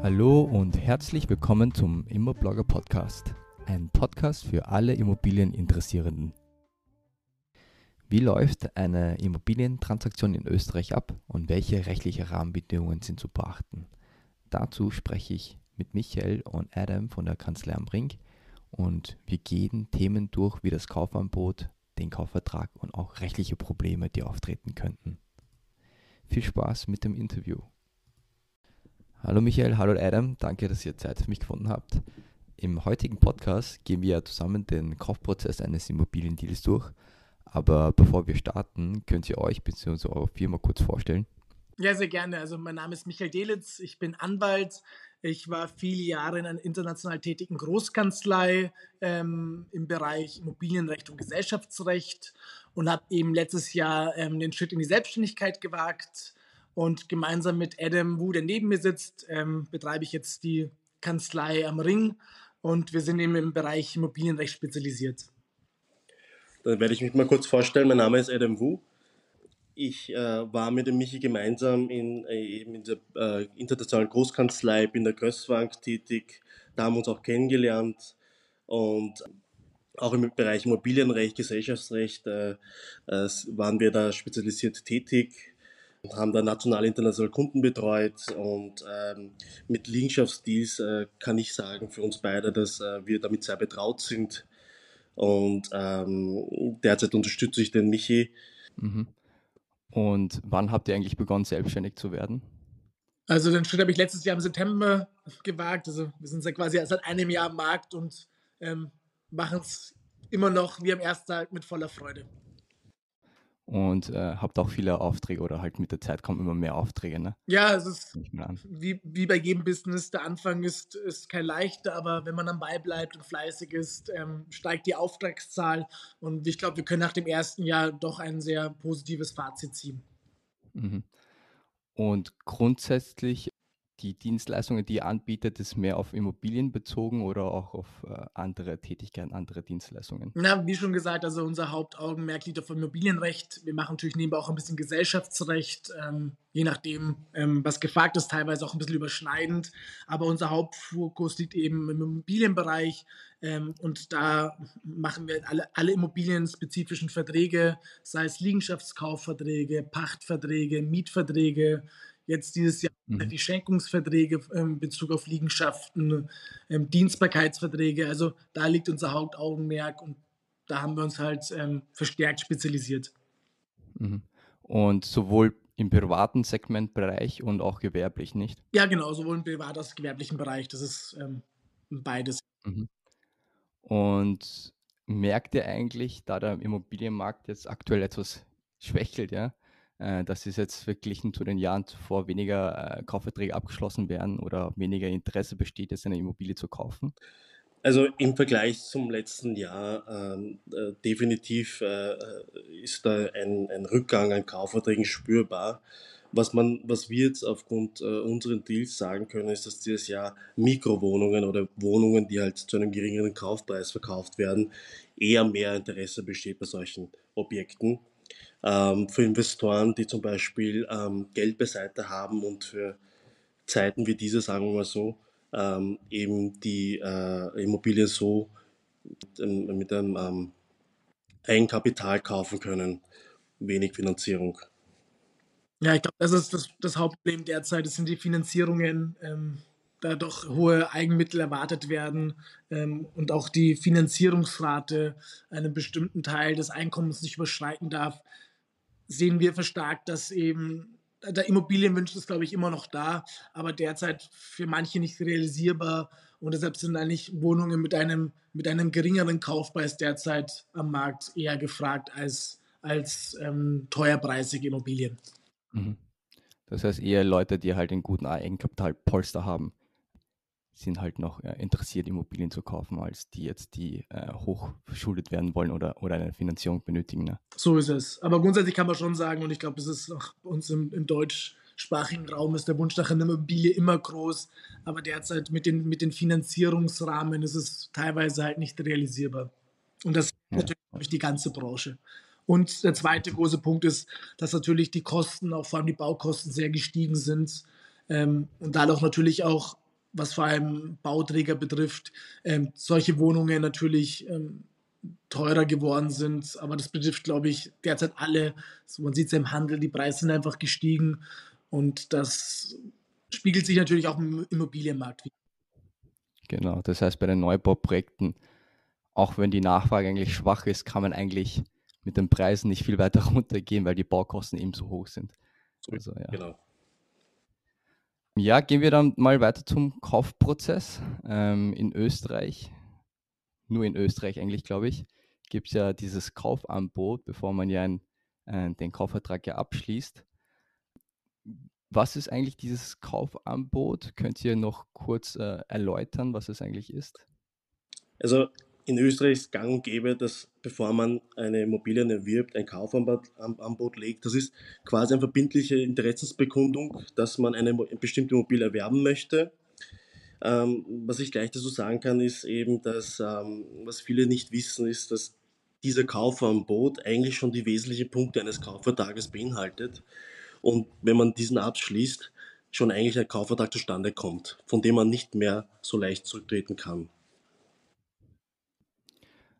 Hallo und herzlich willkommen zum Immoblogger Podcast, ein Podcast für alle Immobilieninteressierenden. Wie läuft eine Immobilientransaktion in Österreich ab und welche rechtliche Rahmenbedingungen sind zu beachten? Dazu spreche ich mit Michael und Adam von der Kanzlei am Ring und wir gehen Themen durch wie das Kaufangebot, den Kaufvertrag und auch rechtliche Probleme, die auftreten könnten. Viel Spaß mit dem Interview. Hallo Michael, hallo Adam, danke, dass ihr Zeit für mich gefunden habt. Im heutigen Podcast gehen wir zusammen den Kaufprozess eines Immobiliendeals durch. Aber bevor wir starten, könnt ihr euch bzw. eure Firma kurz vorstellen. Ja, sehr gerne. Also mein Name ist Michael Delitz, ich bin Anwalt. Ich war viele Jahre in einer international tätigen Großkanzlei ähm, im Bereich Immobilienrecht und Gesellschaftsrecht und habe eben letztes Jahr ähm, den Schritt in die Selbstständigkeit gewagt und gemeinsam mit Adam Wu, der neben mir sitzt, ähm, betreibe ich jetzt die Kanzlei am Ring. Und wir sind eben im Bereich Immobilienrecht spezialisiert. Dann werde ich mich mal kurz vorstellen. Mein Name ist Adam Wu. Ich äh, war mit dem Michi gemeinsam in, äh, in der äh, internationalen Großkanzlei, bin in der Gößbank tätig. Da haben wir uns auch kennengelernt und auch im Bereich Immobilienrecht, Gesellschaftsrecht äh, äh, waren wir da spezialisiert tätig haben da national international Kunden betreut und ähm, mit Liegenschaftsdeals äh, kann ich sagen für uns beide, dass äh, wir damit sehr betraut sind und ähm, derzeit unterstütze ich den Michi. Mhm. Und wann habt ihr eigentlich begonnen, selbstständig zu werden? Also den Schritt habe ich letztes Jahr im September gewagt. Also wir sind ja quasi seit einem Jahr am Markt und ähm, machen es immer noch wie am ersten Tag mit voller Freude und äh, habt auch viele Aufträge oder halt mit der Zeit kommen immer mehr Aufträge, ne? Ja, es ist wie, wie bei jedem Business, der Anfang ist, ist kein leichter, aber wenn man am Ball bleibt und fleißig ist, ähm, steigt die Auftragszahl und ich glaube, wir können nach dem ersten Jahr doch ein sehr positives Fazit ziehen. Mhm. Und grundsätzlich die Dienstleistungen, die ihr anbietet, ist mehr auf Immobilien bezogen oder auch auf äh, andere Tätigkeiten, andere Dienstleistungen? Na, wie schon gesagt, also unser Hauptaugenmerk liegt auf Immobilienrecht. Wir machen natürlich nebenbei auch ein bisschen Gesellschaftsrecht, ähm, je nachdem, ähm, was gefragt ist, teilweise auch ein bisschen überschneidend. Aber unser Hauptfokus liegt eben im Immobilienbereich ähm, und da machen wir alle, alle immobilienspezifischen Verträge, sei es Liegenschaftskaufverträge, Pachtverträge, Mietverträge, Jetzt dieses Jahr mhm. die Schenkungsverträge ähm, in Bezug auf Liegenschaften, ähm, Dienstbarkeitsverträge. Also da liegt unser Hauptaugenmerk und da haben wir uns halt ähm, verstärkt spezialisiert. Mhm. Und sowohl im privaten Segmentbereich und auch gewerblich, nicht? Ja, genau, sowohl im privaten als auch gewerblichen Bereich. Das ist ähm, beides. Mhm. Und merkt ihr eigentlich, da der Immobilienmarkt jetzt aktuell etwas schwächelt, ja, dass es jetzt verglichen zu den Jahren zuvor weniger äh, Kaufverträge abgeschlossen werden oder weniger Interesse besteht, jetzt eine Immobilie zu kaufen? Also im Vergleich zum letzten Jahr ähm, äh, definitiv äh, ist da ein, ein, Rückgang an Kaufverträgen spürbar. Was, man, was wir jetzt aufgrund äh, unseren Deals sagen können, ist, dass dieses Jahr Mikrowohnungen oder Wohnungen, die halt zu einem geringeren Kaufpreis verkauft werden, eher mehr Interesse besteht bei solchen Objekten ähm, für Investoren, die zum Beispiel ähm, Geld beiseite haben und für Zeiten wie diese, sagen wir mal so, ähm, eben die äh, Immobilie so mit, mit einem ähm, Eigenkapital kaufen können, wenig Finanzierung. Ja, ich glaube, das ist das, das, Hauptproblem derzeit. Das sind die Finanzierungen, ähm, da doch hohe Eigenmittel erwartet werden ähm, und auch die Finanzierungsrate einen bestimmten Teil des Einkommens nicht überschreiten darf sehen wir verstärkt, dass eben der Immobilienwunsch ist, glaube ich, immer noch da, aber derzeit für manche nicht realisierbar. Und deshalb sind eigentlich Wohnungen mit einem, mit einem geringeren Kaufpreis derzeit am Markt eher gefragt als, als ähm, teuerpreisige Immobilien. Mhm. Das heißt eher Leute, die halt einen guten Eigenkapitalpolster haben sind halt noch äh, interessiert, Immobilien zu kaufen, als die jetzt, die äh, hoch verschuldet werden wollen oder, oder eine Finanzierung benötigen. Ne? So ist es. Aber grundsätzlich kann man schon sagen, und ich glaube, es ist auch bei uns im, im deutschsprachigen Raum ist der Wunsch nach einer Immobilie immer groß, aber derzeit mit den, mit den Finanzierungsrahmen ist es teilweise halt nicht realisierbar. Und das ja. natürlich, glaube ich, die ganze Branche. Und der zweite große Punkt ist, dass natürlich die Kosten, auch vor allem die Baukosten, sehr gestiegen sind ähm, und dadurch natürlich auch was vor allem Bauträger betrifft, ähm, solche Wohnungen natürlich ähm, teurer geworden sind. Aber das betrifft, glaube ich, derzeit alle. Also man sieht es ja im Handel, die Preise sind einfach gestiegen und das spiegelt sich natürlich auch im Immobilienmarkt wieder. Genau, das heißt bei den Neubauprojekten, auch wenn die Nachfrage eigentlich schwach ist, kann man eigentlich mit den Preisen nicht viel weiter runtergehen, weil die Baukosten eben so hoch sind. Also, ja. Genau. Ja, gehen wir dann mal weiter zum Kaufprozess. Ähm, in Österreich, nur in Österreich eigentlich, glaube ich, gibt es ja dieses Kaufangebot, bevor man ja ein, äh, den Kaufvertrag ja abschließt. Was ist eigentlich dieses Kaufangebot? Könnt ihr noch kurz äh, erläutern, was es eigentlich ist? Also in Österreich ist gang und gäbe, dass bevor man eine Immobilie erwirbt, ein Kaufangebot legt. Das ist quasi eine verbindliche Interessensbekundung, dass man eine bestimmte Immobilie erwerben möchte. Ähm, was ich gleich dazu sagen kann, ist eben, dass ähm, was viele nicht wissen, ist, dass dieser Kaufangebot eigentlich schon die wesentlichen Punkte eines Kaufvertrages beinhaltet. Und wenn man diesen abschließt, schon eigentlich ein Kaufvertrag zustande kommt, von dem man nicht mehr so leicht zurücktreten kann.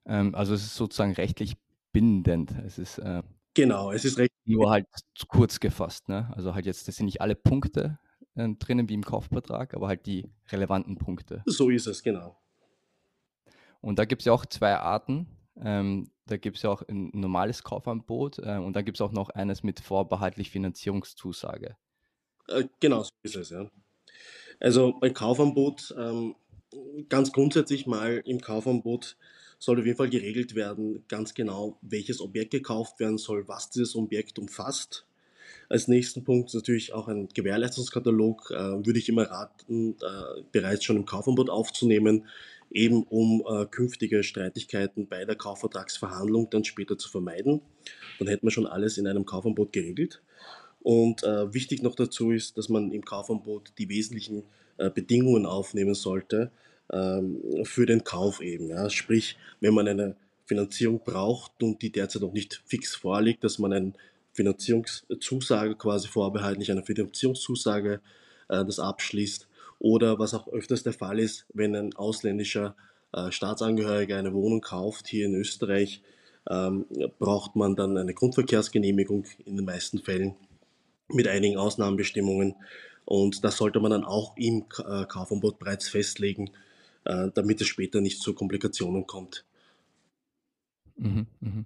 Ähm, also es ist sozusagen rechtlich bindend. Es ist äh, genau, es ist recht nur halt kurz gefasst. Ne? Also halt jetzt, das sind nicht alle Punkte äh, drinnen wie im Kaufvertrag, aber halt die relevanten Punkte. So ist es, genau. Und da gibt es ja auch zwei Arten. Ähm, da gibt es ja auch ein normales Kaufangebot äh, und dann gibt es auch noch eines mit vorbehaltlich Finanzierungszusage. Äh, genau, so ist es, ja. Also beim Kaufangebot, ähm, ganz grundsätzlich mal im Kaufangebot soll auf jeden Fall geregelt werden, ganz genau, welches Objekt gekauft werden soll, was dieses Objekt umfasst. Als nächsten Punkt natürlich auch ein Gewährleistungskatalog, äh, würde ich immer raten, äh, bereits schon im Kaufangebot aufzunehmen, eben um äh, künftige Streitigkeiten bei der Kaufvertragsverhandlung dann später zu vermeiden. Dann hätten wir schon alles in einem Kaufangebot geregelt. Und äh, wichtig noch dazu ist, dass man im Kaufangebot die wesentlichen äh, Bedingungen aufnehmen sollte ähm, für den Kauf eben. Ja. Sprich, wenn man eine Finanzierung braucht und die derzeit noch nicht fix vorliegt, dass man eine Finanzierungszusage quasi vorbehaltlich einer Finanzierungszusage äh, das abschließt oder was auch öfters der Fall ist, wenn ein ausländischer äh, Staatsangehöriger eine Wohnung kauft hier in Österreich, ähm, braucht man dann eine Grundverkehrsgenehmigung in den meisten Fällen mit einigen Ausnahmebestimmungen. Und das sollte man dann auch im äh, Kaufangebot bereits festlegen, damit es später nicht zu Komplikationen kommt. Mhm, mh.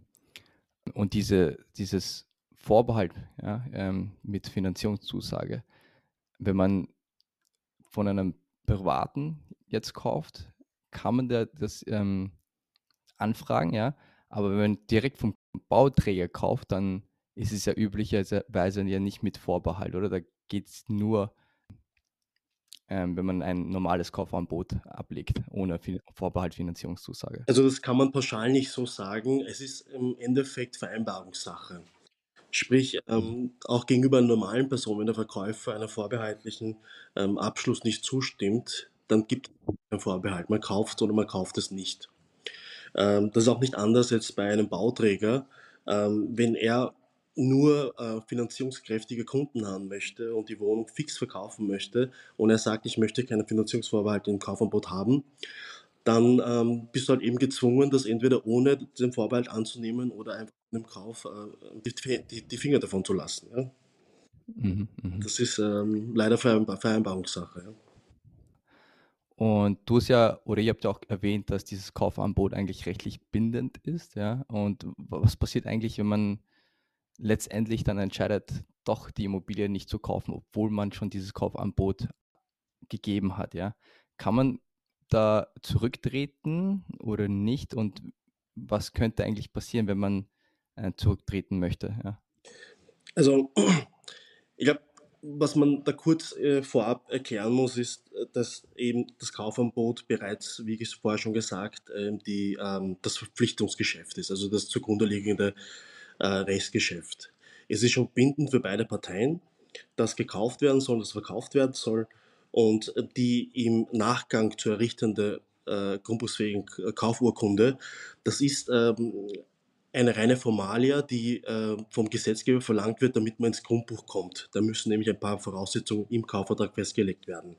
Und diese, dieses Vorbehalt ja, ähm, mit Finanzierungszusage, wenn man von einem Privaten jetzt kauft, kann man da das ähm, anfragen, ja. Aber wenn man direkt vom Bauträger kauft, dann ist es ja üblicherweise ja nicht mit Vorbehalt, oder? Da geht es nur, ähm, wenn man ein normales Kaufangebot ablegt, ohne Vorbehalt Finanzierungszusage. Also das kann man pauschal nicht so sagen. Es ist im Endeffekt Vereinbarungssache. Sprich, ähm, auch gegenüber einer normalen Person, wenn der Verkäufer einer vorbehaltlichen ähm, Abschluss nicht zustimmt, dann gibt es einen Vorbehalt. Man kauft oder man kauft es nicht. Ähm, das ist auch nicht anders jetzt bei einem Bauträger. Ähm, wenn er nur äh, finanzierungskräftige Kunden haben möchte und die Wohnung fix verkaufen möchte und er sagt, ich möchte keine Finanzierungsvorbehalte im Kaufangebot haben, dann ähm, bist du halt eben gezwungen, das entweder ohne den Vorbehalt anzunehmen oder einfach im Kauf äh, die, die, die, Finger davon zu lassen. Ja? Mhm, mh. Das ist ähm, leider Vereinbar Vereinbarungssache. Ja? Und du hast ja, oder ihr habt ja auch erwähnt, dass dieses Kaufangebot eigentlich rechtlich bindend ist, ja. Und was passiert eigentlich, wenn man letztendlich dann entscheidet, doch die Immobilie nicht zu kaufen, obwohl man schon dieses Kaufangebot gegeben hat, ja? Kann man da zurücktreten oder nicht? Und was könnte eigentlich passieren, wenn man äh, zurücktreten möchte? Ja? Also, ich glaube, was man da kurz äh, vorab erklären muss, ist, dass eben das Kaufangebot bereits, wie ich vorher schon gesagt, äh, die, ähm, das Verpflichtungsgeschäft ist, also das zugrunde liegende äh, Rechtsgeschäft. Es ist schon bindend für beide Parteien, dass gekauft werden soll, dass verkauft werden soll und die im Nachgang zu errichtende äh, grundbuchsfähigen Kaufurkunde, das ist ähm, eine reine Formalia, die äh, vom Gesetzgeber verlangt wird, damit man ins Grundbuch kommt. Da müssen nämlich ein paar Voraussetzungen im Kaufvertrag festgelegt werden.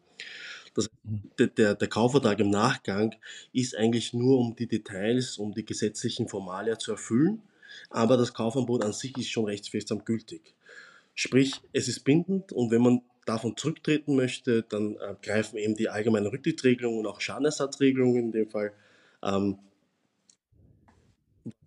Das, der, der Kaufvertrag im Nachgang ist eigentlich nur um die Details, um die gesetzlichen Formalia zu erfüllen, aber das Kaufangebot an sich ist schon rechtsfestsam gültig. Sprich, es ist bindend und wenn man davon zurücktreten möchte, dann äh, greifen eben die allgemeinen Rücktrittsregelungen und auch Schadenersatzregelungen in dem Fall. Ähm,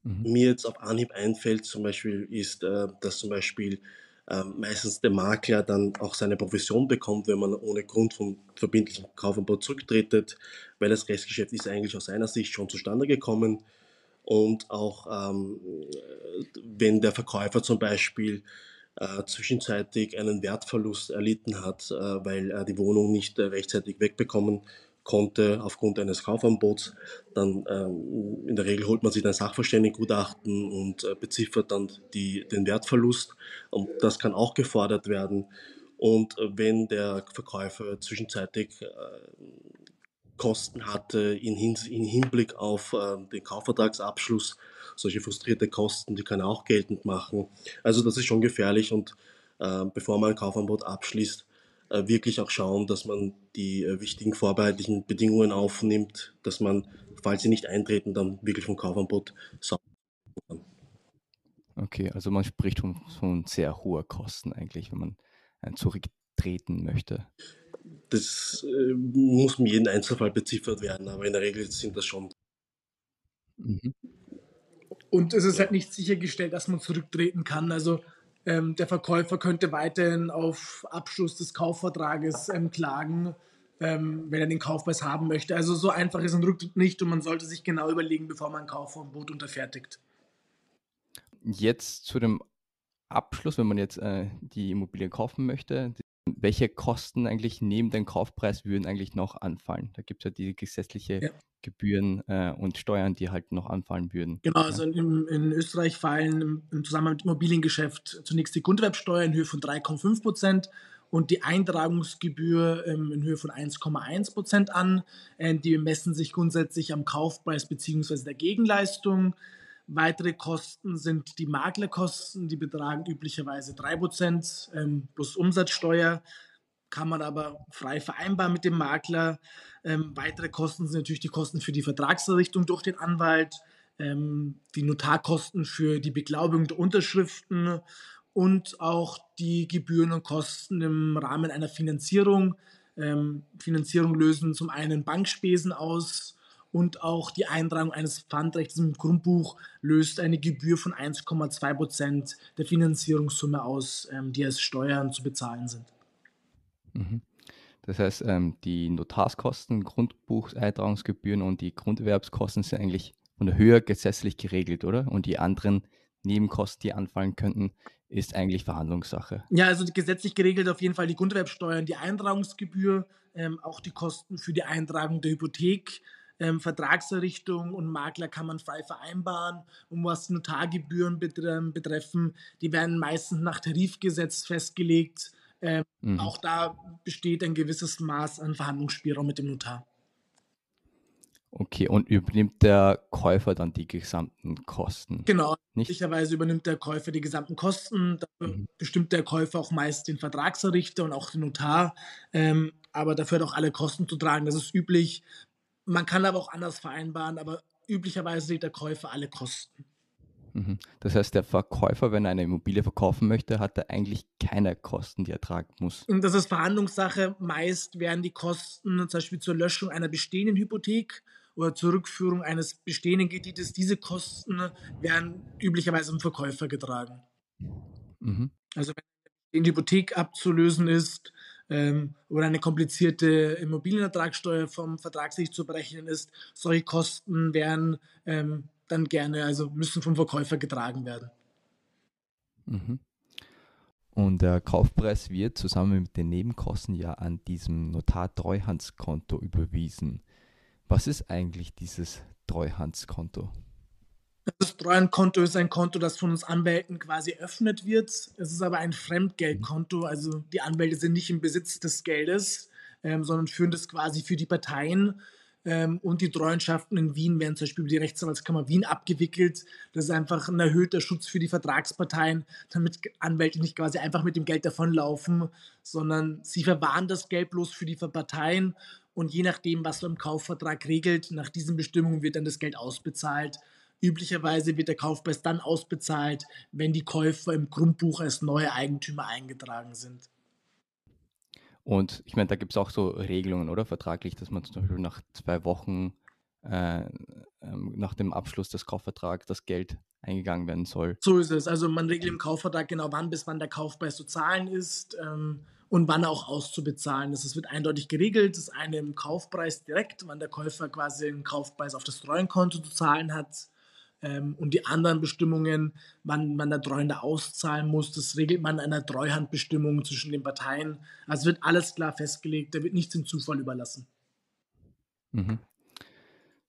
mhm. Mir jetzt auf Anhieb einfällt zum Beispiel, ist, äh, dass zum Beispiel äh, meistens der Makler dann auch seine Provision bekommt, wenn man ohne Grund vom verbindlichen Kaufangebot zurücktretet, weil das Restgeschäft ist eigentlich aus seiner Sicht schon zustande gekommen. Und auch ähm, wenn der Verkäufer zum Beispiel äh, zwischenzeitlich einen Wertverlust erlitten hat, äh, weil er die Wohnung nicht äh, rechtzeitig wegbekommen konnte aufgrund eines Kaufangebots, dann ähm, in der Regel holt man sich ein Sachverständigengutachten und äh, beziffert dann die, den Wertverlust. Und das kann auch gefordert werden. Und äh, wenn der Verkäufer zwischenzeitlich äh, Kosten hatte in, in Hinblick auf äh, den Kaufvertragsabschluss. Solche frustrierte Kosten, die kann er auch geltend machen. Also das ist schon gefährlich und äh, bevor man ein Kaufangebot abschließt, äh, wirklich auch schauen, dass man die äh, wichtigen vorbehaltlichen Bedingungen aufnimmt, dass man, falls sie nicht eintreten, dann wirklich vom Kaufangebot sauber kann. Okay, also man spricht von, von sehr hoher Kosten eigentlich, wenn man zurücktreten möchte das äh, muss in jedem Einzelfall beziffert werden, aber in der Regel sind das schon. Mhm. Und es ist halt nicht sichergestellt, dass man zurücktreten kann. Also ähm, der Verkäufer könnte weiterhin auf Abschluss des Kaufvertrages ähm, klagen, ähm, wenn er den Kaufpreis haben möchte. Also so einfach ist ein Rücktritt nicht und man sollte sich genau überlegen, bevor man ein Kaufverbot unterfertigt. Jetzt zu dem Abschluss, wenn man jetzt äh, die Immobilie kaufen möchte, welche Kosten eigentlich neben dem Kaufpreis würden eigentlich noch anfallen? Da gibt es ja die gesetzliche ja. Gebühren äh, und Steuern, die halt noch anfallen würden. Genau, also in, in Österreich fallen im, im, Zusammenhang mit Immobiliengeschäft zunächst die Grundwerbsteuer in Höhe von 3,5 Prozent und die Eintragungsgebühr ähm, in Höhe von 1,1 Prozent an. Äh, die messen sich grundsätzlich am Kaufpreis bzw. der Gegenleistung. Weitere Kosten sind die Maklerkosten, die betragen üblicherweise 3% ähm, plus Umsatzsteuer, kann man aber frei vereinbaren mit dem Makler. Ähm, weitere Kosten sind natürlich die Kosten für die Vertragserrichtung durch den Anwalt, ähm, die Notarkosten für die Beglaubigung der Unterschriften und auch die Gebühren und Kosten im Rahmen einer Finanzierung. Ähm, Finanzierung lösen zum einen Bankspesen aus, und auch die Eintragung eines Pfandrechts im Grundbuch löst eine Gebühr von 1,2 Prozent der Finanzierungssumme aus, ähm, die als Steuern zu bezahlen sind. Mhm. Das heißt, ähm, die Notarskosten, Grundbucheintragungsgebühren und die Grunderwerbskosten sind eigentlich von der Höhe gesetzlich geregelt, oder? Und die anderen Nebenkosten, die anfallen könnten, ist eigentlich Verhandlungssache. Ja, also gesetzlich geregelt auf jeden Fall die Grunderwerbsteuern, die Eintragungsgebühr, ähm, auch die Kosten für die Eintragung der Hypothek, ähm, Vertragserrichtung und Makler kann man frei vereinbaren. Und was Notargebühren betreffen, die werden meistens nach Tarifgesetz festgelegt. Ähm, mhm. Auch da besteht ein gewisses Maß an Verhandlungsspielraum mit dem Notar. Okay, und übernimmt der Käufer dann die gesamten Kosten? Genau, möglicherweise übernimmt der Käufer die gesamten Kosten. Dafür mhm. bestimmt der Käufer auch meist den Vertragserrichter und auch den Notar. Ähm, aber dafür hat auch alle Kosten zu tragen. Das ist üblich. Man kann aber auch anders vereinbaren, aber üblicherweise sieht der Käufer alle Kosten. Mhm. Das heißt, der Verkäufer, wenn er eine Immobilie verkaufen möchte, hat er eigentlich keine Kosten, die er tragen muss. Und das ist Verhandlungssache. Meist werden die Kosten zum Beispiel zur Löschung einer bestehenden Hypothek oder zur Rückführung eines bestehenden Kredites, diese Kosten werden üblicherweise vom Verkäufer getragen. Mhm. Also wenn die Hypothek abzulösen ist, ähm, oder eine komplizierte Immobilienertragssteuer vom Vertragssicht zu berechnen ist. Solche Kosten werden ähm, dann gerne, also müssen vom Verkäufer getragen werden. Mhm. Und der Kaufpreis wird zusammen mit den Nebenkosten ja an diesem Notar-Treuhandskonto überwiesen. Was ist eigentlich dieses Treuhandskonto? Das Treuhandkonto ist ein Konto, das von uns Anwälten quasi eröffnet wird. Es ist aber ein Fremdgeldkonto, also die Anwälte sind nicht im Besitz des Geldes, ähm, sondern führen das quasi für die Parteien. ähm, und die Treuhandschaften in Wien werden zum Beispiel über die Rechtsanwaltskammer Wien abgewickelt. Das ist einfach ein erhöhter Schutz für die Vertragsparteien, damit Anwälte nicht quasi einfach mit dem Geld davonlaufen, sondern sie verwahren das Geld bloß für die Parteien und je nachdem, was so im Kaufvertrag regelt, nach diesen Bestimmungen wird dann das Geld ausbezahlt. Üblicherweise wird der Kaufpreis dann ausbezahlt, wenn die Käufer im Grundbuch als neue Eigentümer eingetragen sind. Und ich meine, da gibt es auch so Regelungen, oder? Vertraglich, dass man zum Beispiel nach zwei Wochen äh, ähm, nach dem Abschluss des Kaufvertrags das Geld eingegangen werden soll. So ist es. Also man regelt im Kaufvertrag genau wann bis wann der Kaufpreis zu zahlen ist ähm, und wann auch auszubezahlen ist. Es wird eindeutig geregelt. Das eine im Kaufpreis direkt, wann der Käufer quasi den Kaufpreis auf das Treuenkonto zu zahlen hat ähm, und die anderen Bestimmungen, wann man der Treuhänder auszahlen muss, das regelt man in einer Treuhandbestimmung zwischen den Parteien. Also wird alles klar festgelegt, da wird nichts dem Zufall überlassen. Mhm.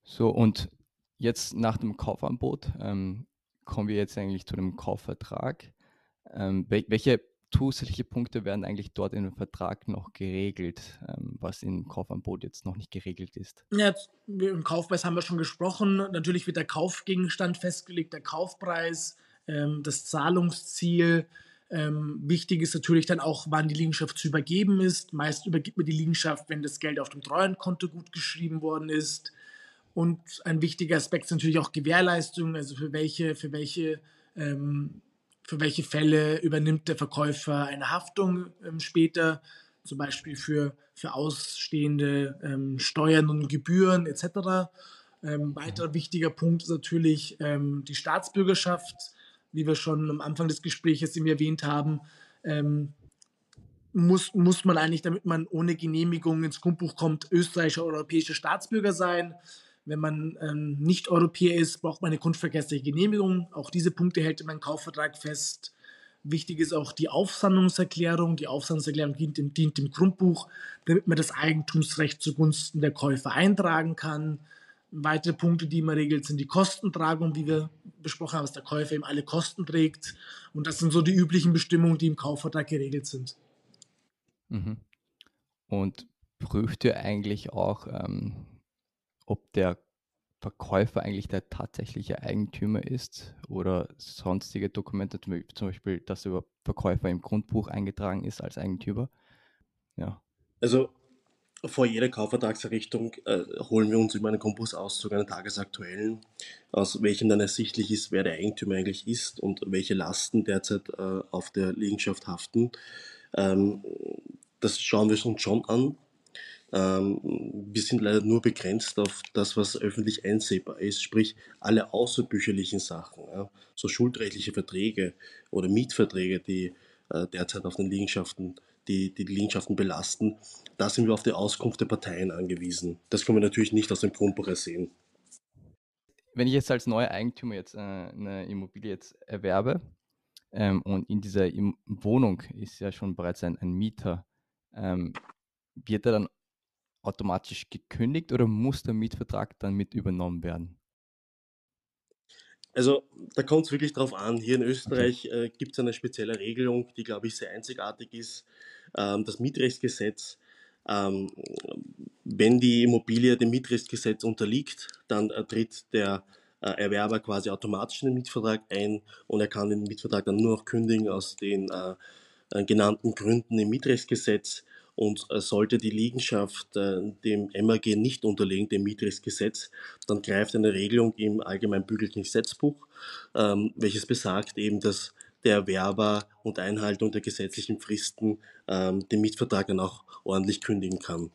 So, und jetzt nach dem Kaufangebot ähm, kommen wir jetzt eigentlich zu dem Kaufvertrag. Ähm, welche zusätzliche Punkte werden eigentlich dort in dem Vertrag noch geregelt, ähm, was im Kaufangebot jetzt noch nicht geregelt ist? Ja, im Kaufpreis haben wir schon gesprochen. Natürlich wird der Kaufgegenstand festgelegt, der Kaufpreis, ähm, das Zahlungsziel. Ähm, wichtig ist natürlich dann auch, wann die Liegenschaft zu übergeben ist. Meist übergibt man die Liegenschaft, wenn das Geld auf dem Treuhandkonto gut geschrieben worden ist. Und ein wichtiger Aspekt ist natürlich auch Gewährleistung, also für welche, für welche ähm, für welche Fälle übernimmt der Verkäufer eine Haftung ähm, später, zum Beispiel für, für ausstehende ähm, Steuern und Gebühren etc. Ähm, weiterer wichtiger Punkt ist natürlich ähm, die Staatsbürgerschaft, wie wir schon am Anfang des Gesprächs erwähnt haben. Ähm, muss, muss man eigentlich, damit man ohne Genehmigung ins Grundbuch kommt, österreichischer oder europäischer Staatsbürger sein. Wenn man ähm, nicht Europäer ist, braucht man eine grundverkehrsliche Genehmigung. Auch diese Punkte hält man im Kaufvertrag fest. Wichtig ist auch die Aufsammlungserklärung. Die Aufsammlungserklärung dient dem, dient dem Grundbuch, damit man das Eigentumsrecht zugunsten der Käufer eintragen kann. Weitere Punkte, die man regelt, sind die Kostentragung, wie wir besprochen haben, dass der Käufer eben alle Kosten trägt. Und das sind so die üblichen Bestimmungen, die im Kaufvertrag geregelt sind. Mhm. Und prüft ihr eigentlich auch ähm, ob der Verkäufer eigentlich der tatsächliche Eigentümer ist oder sonstige Dokumente, zum Beispiel, dass der Verkäufer im Grundbuch eingetragen ist als Eigentümer. Ja. Also vor jeder Kaufvertragserrichtung äh, holen wir uns über einen Grundbuchsauszug einen tagesaktuellen, aus welchem dann ersichtlich ist, wer der Eigentümer eigentlich ist und welche Lasten derzeit äh, auf der Liegenschaft haften. Ähm, das schauen wir uns schon an ähm, wir sind leider nur begrenzt auf das, was öffentlich einsehbar ist, sprich alle außerbücherlichen Sachen, ja, so schuldrechtliche Verträge oder Mietverträge, die äh, derzeit auf den Liegenschaften, die, die Liegenschaften belasten. Da sind wir auf die Auskunft der Parteien angewiesen. Das können wir natürlich nicht aus dem Grundbuch ersehen. Wenn ich jetzt als neuer Eigentümer jetzt äh, eine Immobilie jetzt erwerbe ähm, und in dieser Wohnung ist ja schon bereits ein, ein Mieter, ähm, wird er dann automatisch gekündigt oder muss der Mietvertrag dann mit übernommen werden? Also da kommt es wirklich drauf an. Hier in Österreich äh, gibt es eine spezielle Regelung, die, glaube ich, sehr einzigartig ist. Ähm, das Mietrechtsgesetz. Ähm, wenn die Immobilie dem Mietrechtsgesetz unterliegt, dann äh, tritt der äh, Erwerber quasi automatisch in den Mietvertrag ein und er kann den Mietvertrag dann nur noch kündigen aus den äh, äh, genannten Gründen im Mietrechtsgesetz. Und äh, sollte die Liegenschaft äh, dem MAG nicht unterliegen, dem Mietrechtsgesetz, dann greift eine Regelung im Allgemeinbürgerlichen Gesetzbuch, ähm, welches besagt eben, dass der Erwerber unter Einhaltung der gesetzlichen Fristen ähm, den Mietvertrag dann auch ordentlich kündigen kann.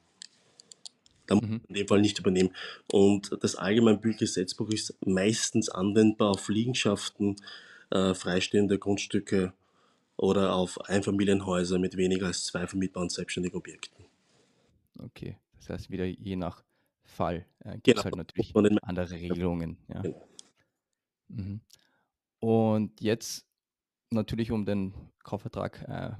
Da muss man in dem Fall nicht übernehmen. Und das Allgemeinbürgerliche Gesetzbuch ist meistens anwendbar auf Liegenschaften, äh, freistehende Grundstücke oder auf Einfamilienhäuser mit weniger als zwei vermietbaren selbstständigen Objekten. Okay, das heißt wieder je nach Fall äh, gibt es genau. halt natürlich andere Regelungen. Ja. Genau. Mhm. Und jetzt natürlich, um den Kaufvertrag äh,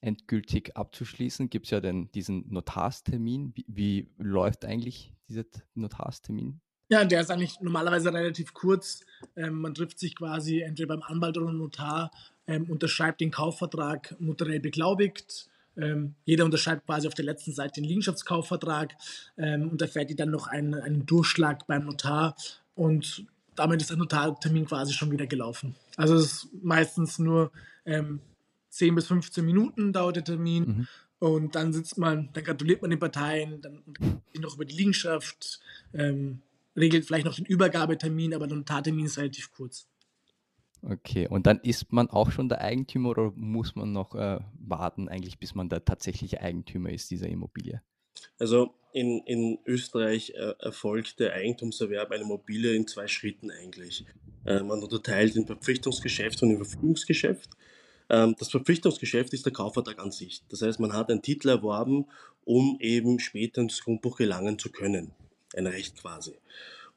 endgültig abzuschließen, gibt es ja den, diesen Notarstermin. Wie, wie, läuft eigentlich dieser Notarstermin? Ja, der ist eigentlich normalerweise relativ kurz. Ähm, man trifft sich quasi entweder beim Anwalt oder Notar ähm, unterschreibt den Kaufvertrag notariell beglaubigt. Ähm, jeder unterschreibt quasi auf der letzten Seite den Liegenschaftskaufvertrag ähm, und erfährt dann noch einen, einen Durchschlag beim Notar und damit ist der Notartermin quasi schon wieder gelaufen. Also es ist meistens nur ähm, 10 bis 15 Minuten dauert der Termin. Mhm. Und dann sitzt man, dann gratuliert man den Parteien, dann noch über die Liegenschaft, ähm, regelt vielleicht noch den Übergabetermin, aber der Notartermin ist relativ kurz. Okay, und dann ist man auch schon der Eigentümer oder muss man noch äh, warten, eigentlich, bis man der tatsächliche Eigentümer ist dieser Immobilie? Also in, in Österreich äh, erfolgt der Eigentumserwerb einer Immobilie in zwei Schritten eigentlich. Äh, man unterteilt in Verpflichtungsgeschäft und in Verfügungsgeschäft. Ähm, das Verpflichtungsgeschäft ist der Kaufvertrag an sich. Das heißt, man hat einen Titel erworben, um eben später ins Grundbuch gelangen zu können. Ein Recht quasi.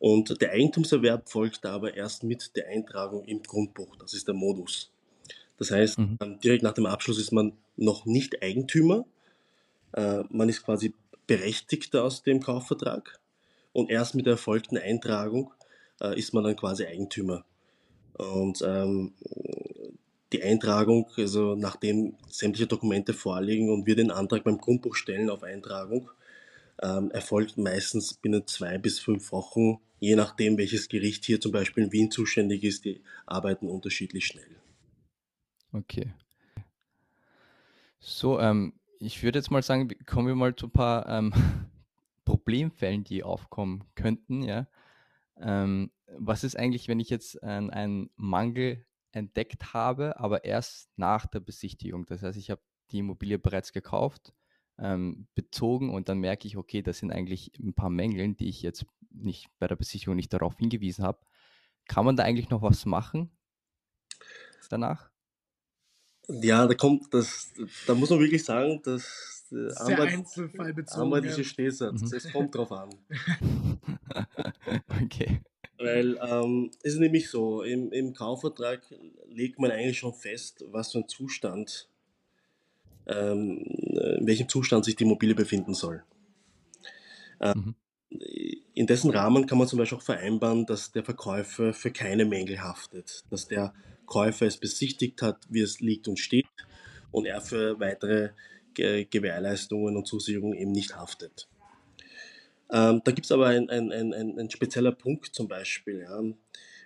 Und der Eigentumserwerb folgt aber erst mit der Eintragung im Grundbuch. Das ist der Modus. Das heißt, mhm. Direkt nach dem Abschluss ist man noch nicht Eigentümer. Äh, man ist quasi Berechtigter aus dem Kaufvertrag. Und erst mit der erfolgten Eintragung äh, ist man dann quasi Eigentümer. Und ähm, die Eintragung, also nachdem sämtliche Dokumente vorliegen und wir den Antrag beim Grundbuch stellen auf Eintragung, ähm, erfolgt meistens binnen zwei bis fünf Wochen je nachdem, welches Gericht hier zum Beispiel in Wien zuständig ist, die arbeiten unterschiedlich schnell. Okay. So, ähm, ich würde jetzt mal sagen, kommen wir mal zu ein paar ähm, Problemfällen, die aufkommen könnten. Ja? Ähm, was ist eigentlich, wenn ich jetzt einen Mangel entdeckt habe, aber erst nach der Besichtigung? Das heißt, ich habe die Immobilie bereits gekauft, ähm, bezogen und dann merke ich, okay, das sind eigentlich ein paar Mängel, die ich jetzt nicht bei der Besichtigung nicht darauf hingewiesen habe. Kann man da eigentlich noch was machen danach? Ja, da kommt das, da muss man wirklich sagen, dass äh, Einzelfall bezogen. Stehsatz. Mhm. Es kommt drauf an. okay. Weil ähm, es ist nämlich so, im, im Kaufvertrag legt man eigentlich schon fest, was für ein Zustand, in welchem Zustand sich die Immobilie befinden soll. Ähm, mhm in dessen Rahmen kann man zum Beispiel auch vereinbaren, dass der Verkäufer für keine Mängel haftet, dass der Käufer es besichtigt hat, wie es liegt und steht und er für weitere Gewährleistungen und Zusicherungen eben nicht haftet. Ähm, da gibt es aber ein, ein, ein, ein, spezieller Punkt zum Beispiel. Ja.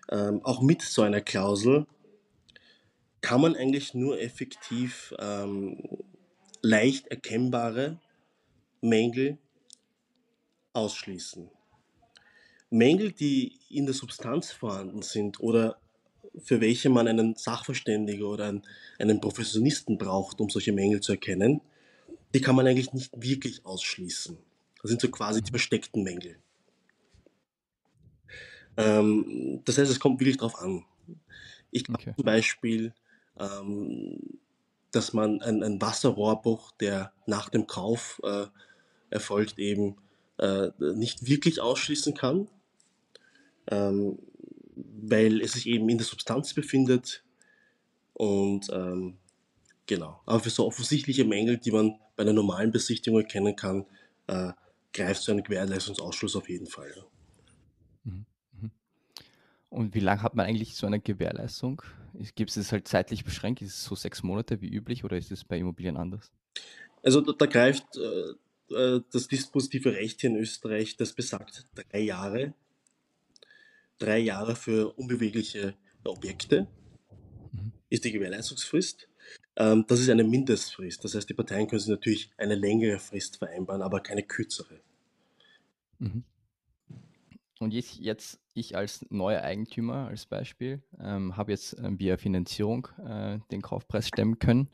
Ähm, auch mit so einer Klausel kann man eigentlich nur effektiv ähm, leicht erkennbare Mängel ausschließen. Mängel, die in der Substanz vorhanden sind oder für welche man einen Sachverständigen oder einen, einen Professionisten braucht, um solche Mängel zu erkennen, die kann man eigentlich nicht wirklich ausschließen. Das sind so quasi die versteckten Mängel. Ähm, das heißt, es kommt wirklich darauf an. Ich glaube okay. zum Beispiel, ähm, dass man ein, Wasserrohrbruch, der nach dem Kauf äh, erfolgt, eben äh, nicht wirklich ausschließen kann, ähm, weil es sich eben in der Substanz befindet und ähm, genau. Aber für so offensichtliche Mängel, die man bei einer normalen Besichtigung erkennen kann, äh, greift so ein Gewährleistungsausschluss auf jeden Fall. Mhm, mhm. Und wie lange hat man eigentlich so eine Gewährleistung? Gibt es halt zeitlich beschränkt? Ist es so sechs Monate wie üblich oder ist es bei Immobilien anders? Also da, da greift äh, äh das dispositive Recht hier in Österreich, das besagt drei Jahre drei Jahre für unbewegliche Objekte mhm. ist die Gewährleistungsfrist. Ähm, das ist eine Mindestfrist. Das heißt, die Parteien können sich natürlich eine längere Frist vereinbaren, aber keine kürzere. Mhm. Und jetzt, jetzt, ich als neuer Eigentümer als Beispiel ähm, habe jetzt äh, via Finanzierung äh, den Kaufpreis stemmen können.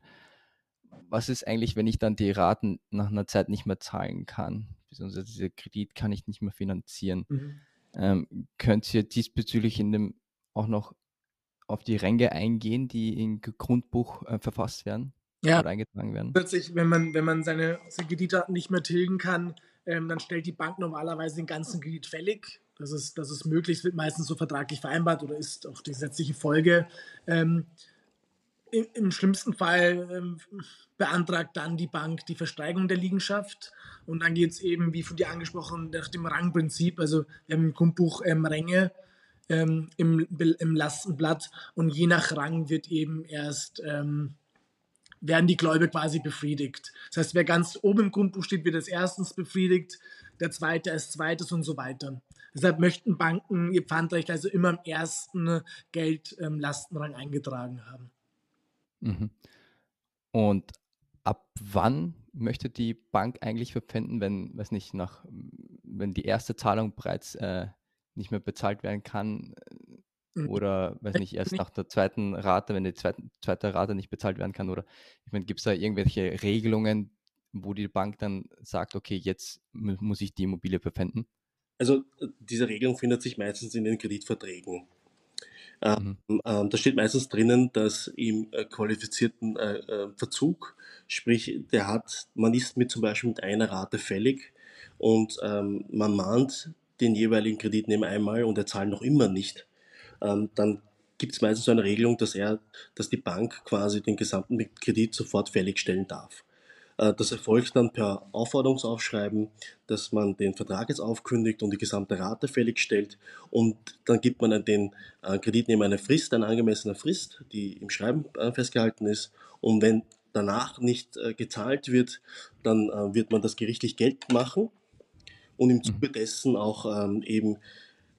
Was ist eigentlich, wenn ich dann die Raten nach einer Zeit nicht mehr zahlen kann? Beziehungsweise dieser Kredit kann ich nicht mehr finanzieren. Mhm. Ähm, könnt ihr diesbezüglich in dem auch noch auf die Ränge eingehen, die im Grundbuch äh, verfasst werden ja. oder eingetragen werden? Plötzlich, wenn man, wenn man seine, seine Kreditdaten nicht mehr tilgen kann, ähm, dann stellt die Bank normalerweise den ganzen Kredit fällig. Das ist, das ist möglich, wird meistens so vertraglich vereinbart oder ist auch die gesetzliche Folge. Ähm, im, im, schlimmsten Fall ähm, beantragt dann die Bank die Versteigerung der Liegenschaft und dann geht es eben, wie von dir angesprochen, nach dem Rangprinzip. Also im Grundbuch ähm, Ränge ähm, im, im Lastenblatt und je nach Rang wird eben erst ähm, werden die Gläubiger quasi befriedigt. Das heißt, wer ganz oben im Grundbuch steht, wird als erstens befriedigt, der zweite als zweites und so weiter. Deshalb möchten Banken ihr Pfandrecht also immer im ersten Geldlastenrang ähm, eingetragen haben. Mhm. Und ab wann möchte die Bank eigentlich verpfänden, wenn, weiß nicht, nach, wenn die erste Zahlung bereits äh, nicht mehr bezahlt werden kann? Mhm. Oder, weiß nicht, erst nach der zweiten Rate, wenn die zweite, zweite Rate nicht bezahlt werden kann? Oder, ich meine, gibt es da irgendwelche Regelungen, wo die Bank dann sagt, okay, jetzt muss ich die Immobilie verpfänden? Also, diese Regelung findet sich meistens in den Kreditverträgen. Ähm, mhm. Ähm, da steht meistens drinnen, dass im äh, qualifizierten äh, äh, Verzug, sprich, der hat, man ist mit zum Beispiel mit einer Rate fällig und ähm, man mahnt den jeweiligen Kreditnehmer einmal und er zahlt noch immer nicht, ähm, dann gibt es meistens so eine Regelung, dass er, dass die Bank quasi den gesamten Kredit sofort fälligstellen darf. Äh, das erfolgt dann per Aufforderungsaufschreiben, dass man den Vertrag jetzt aufkündigt und die gesamte Rate fälligstellt und dann gibt man den äh, Kreditnehmer eine Frist, eine angemessene Frist, die im Schreiben äh, festgehalten ist und wenn danach nicht gezahlt wird, dann wird man das gerichtlich Geld machen und im Zuge mhm. dessen auch ähm, eben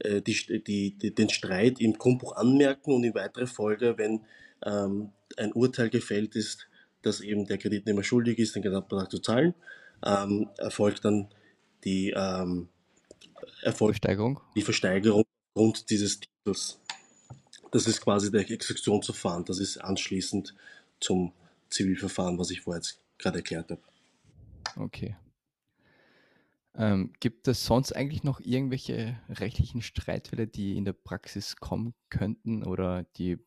die, die, den Streit im Grundbuch anmerken und in weiterer Folge, wenn ähm, ein Urteil gefällt ist, dass eben der Kreditnehmer schuldig ist, den Gesamtbetrag zu zahlen, ähm, erfolgt dann die ähm, erfolgt Versteigerung. Die Versteigerung aufgrund dieses Titels. Das ist quasi der Exekutionsverfahren. Das ist anschließend zum Zivilverfahren, was ich vorher jetzt gerade erklärt habe. Okay. Ähm, gibt es sonst eigentlich noch irgendwelche rechtlichen Streitfälle, die in der Praxis kommen könnten oder die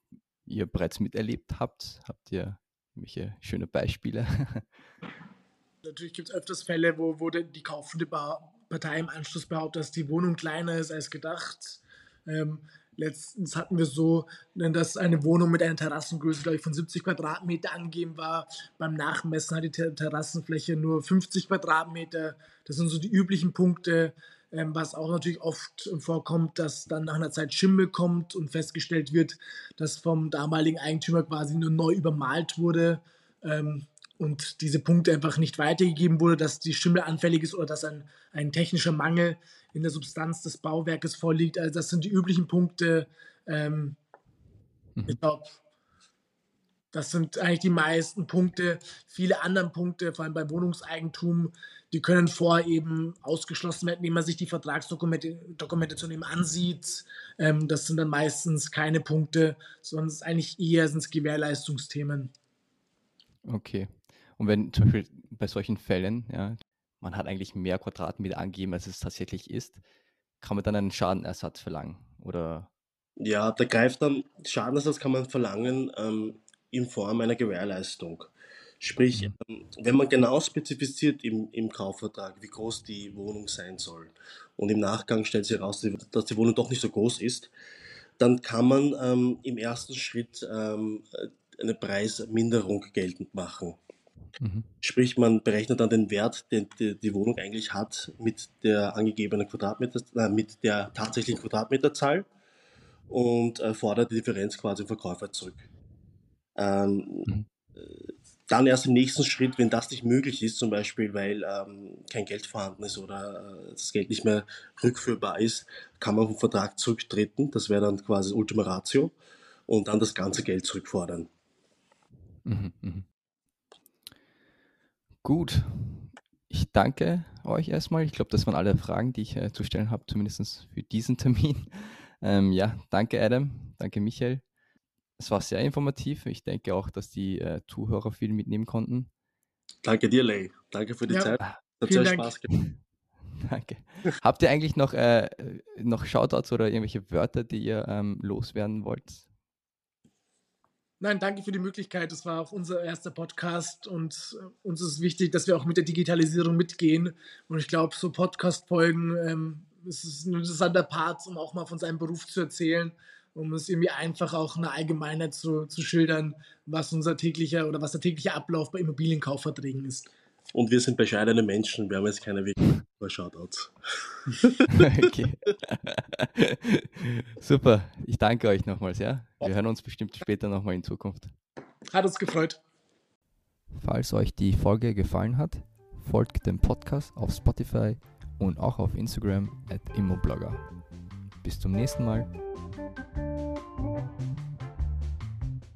ihr bereits miterlebt habt? Habt ihr Welche schöne Beispiele? Natürlich gibt es öfters Fälle, wo, wo die kaufende Partei im Anschluss behauptet, dass die Wohnung kleiner ist als gedacht. Ähm, letztens hatten wir so, dass eine Wohnung mit einer Terrassengröße, ich, von 70 Quadratmeter angegeben war. Beim Nachmessen hat die Terrassenfläche nur 50 Quadratmeter. Das sind so die üblichen Punkte. Ähm, was auch natürlich oft vorkommt, dass dann nach einer Zeit Schimmel kommt und festgestellt wird, dass vom damaligen Eigentümer quasi nur neu übermalt wurde ähm, und diese Punkte einfach nicht weitergegeben wurde, dass die Schimmel anfällig ist oder dass ein, ein technischer Mangel in der Substanz des Bauwerkes vorliegt. Also das sind die üblichen Punkte. Ähm, mhm. Ich glaube, das sind eigentlich die meisten Punkte. Viele andere Punkte, vor allem bei Wohnungseigentum, die können vorher eben ausgeschlossen werden, indem man sich die Vertragsdokumentation eben ansieht. Ähm, das sind dann meistens keine Punkte, sondern es ist eigentlich eher sind es Gewährleistungsthemen. Okay. Und wenn zum Beispiel bei solchen Fällen, ja, man hat eigentlich mehr Quadratmeter angegeben, als es tatsächlich ist, kann man dann einen Schadenersatz verlangen? Oder? Ja, da greift dann, Schadenersatz kann man verlangen, ähm, in Form einer Gewährleistung. Sprich, mhm. ähm, wenn man genau spezifiziert im, im Kaufvertrag, wie groß die Wohnung sein soll, und im Nachgang stellt sich heraus, dass die Wohnung doch nicht so groß ist, dann kann man ähm, im ersten Schritt ähm, eine Preisminderung geltend machen. Mhm. Sprich, man berechnet dann den Wert, den die, die, Wohnung eigentlich hat, mit der angegebenen Quadratmeter, äh, mit der tatsächlichen Quadratmeterzahl und äh, fordert die Differenz quasi im Verkäufer zurück. Ähm, mhm. Dann erst im nächsten Schritt, wenn das nicht möglich ist, zum Beispiel weil ähm, kein Geld vorhanden ist oder äh, das Geld nicht mehr rückführbar ist, kann man vom Vertrag zurücktreten. Das wäre dann quasi Ultima Ratio und dann das ganze Geld zurückfordern. Mhm, mh. Gut. Ich danke euch erstmal. Ich glaube, das waren alle Fragen, die ich äh, zu stellen habe, zumindest für diesen Termin. Ähm, ja, danke Adam, danke Michael es war sehr informativ. Ich denke auch, dass die äh, Zuhörer viel mitnehmen konnten. Danke dir, Lay. Danke für die ja, Zeit. Hat sehr Dank. Spaß gemacht. Danke. Habt ihr eigentlich noch, äh, noch Shoutouts oder irgendwelche Wörter, die ihr ähm, loswerden wollt? Nein, danke für die Möglichkeit. Das war auch unser erster Podcast und äh, uns ist wichtig, dass wir auch mit der Digitalisierung mitgehen. Und ich glaube, so Podcast-Folgen ähm, ist ein interessanter Part, um auch mal von seinem Beruf zu erzählen um es irgendwie einfach auch eine Allgemeinheit zu, zu schildern, was unser täglicher oder was der tägliche Ablauf bei Immobilienkaufverträgen ist. Und wir sind bescheidene Menschen, wir haben jetzt keine wirklich Shoutouts. okay. Super, ich danke euch nochmals, ja. Wir hören uns bestimmt später nochmal in Zukunft. Hat uns gefreut. Falls euch die Folge gefallen hat, folgt dem Podcast auf Spotify und auch auf Instagram at Immoblogger. Bis zum nächsten Mal. Thank you.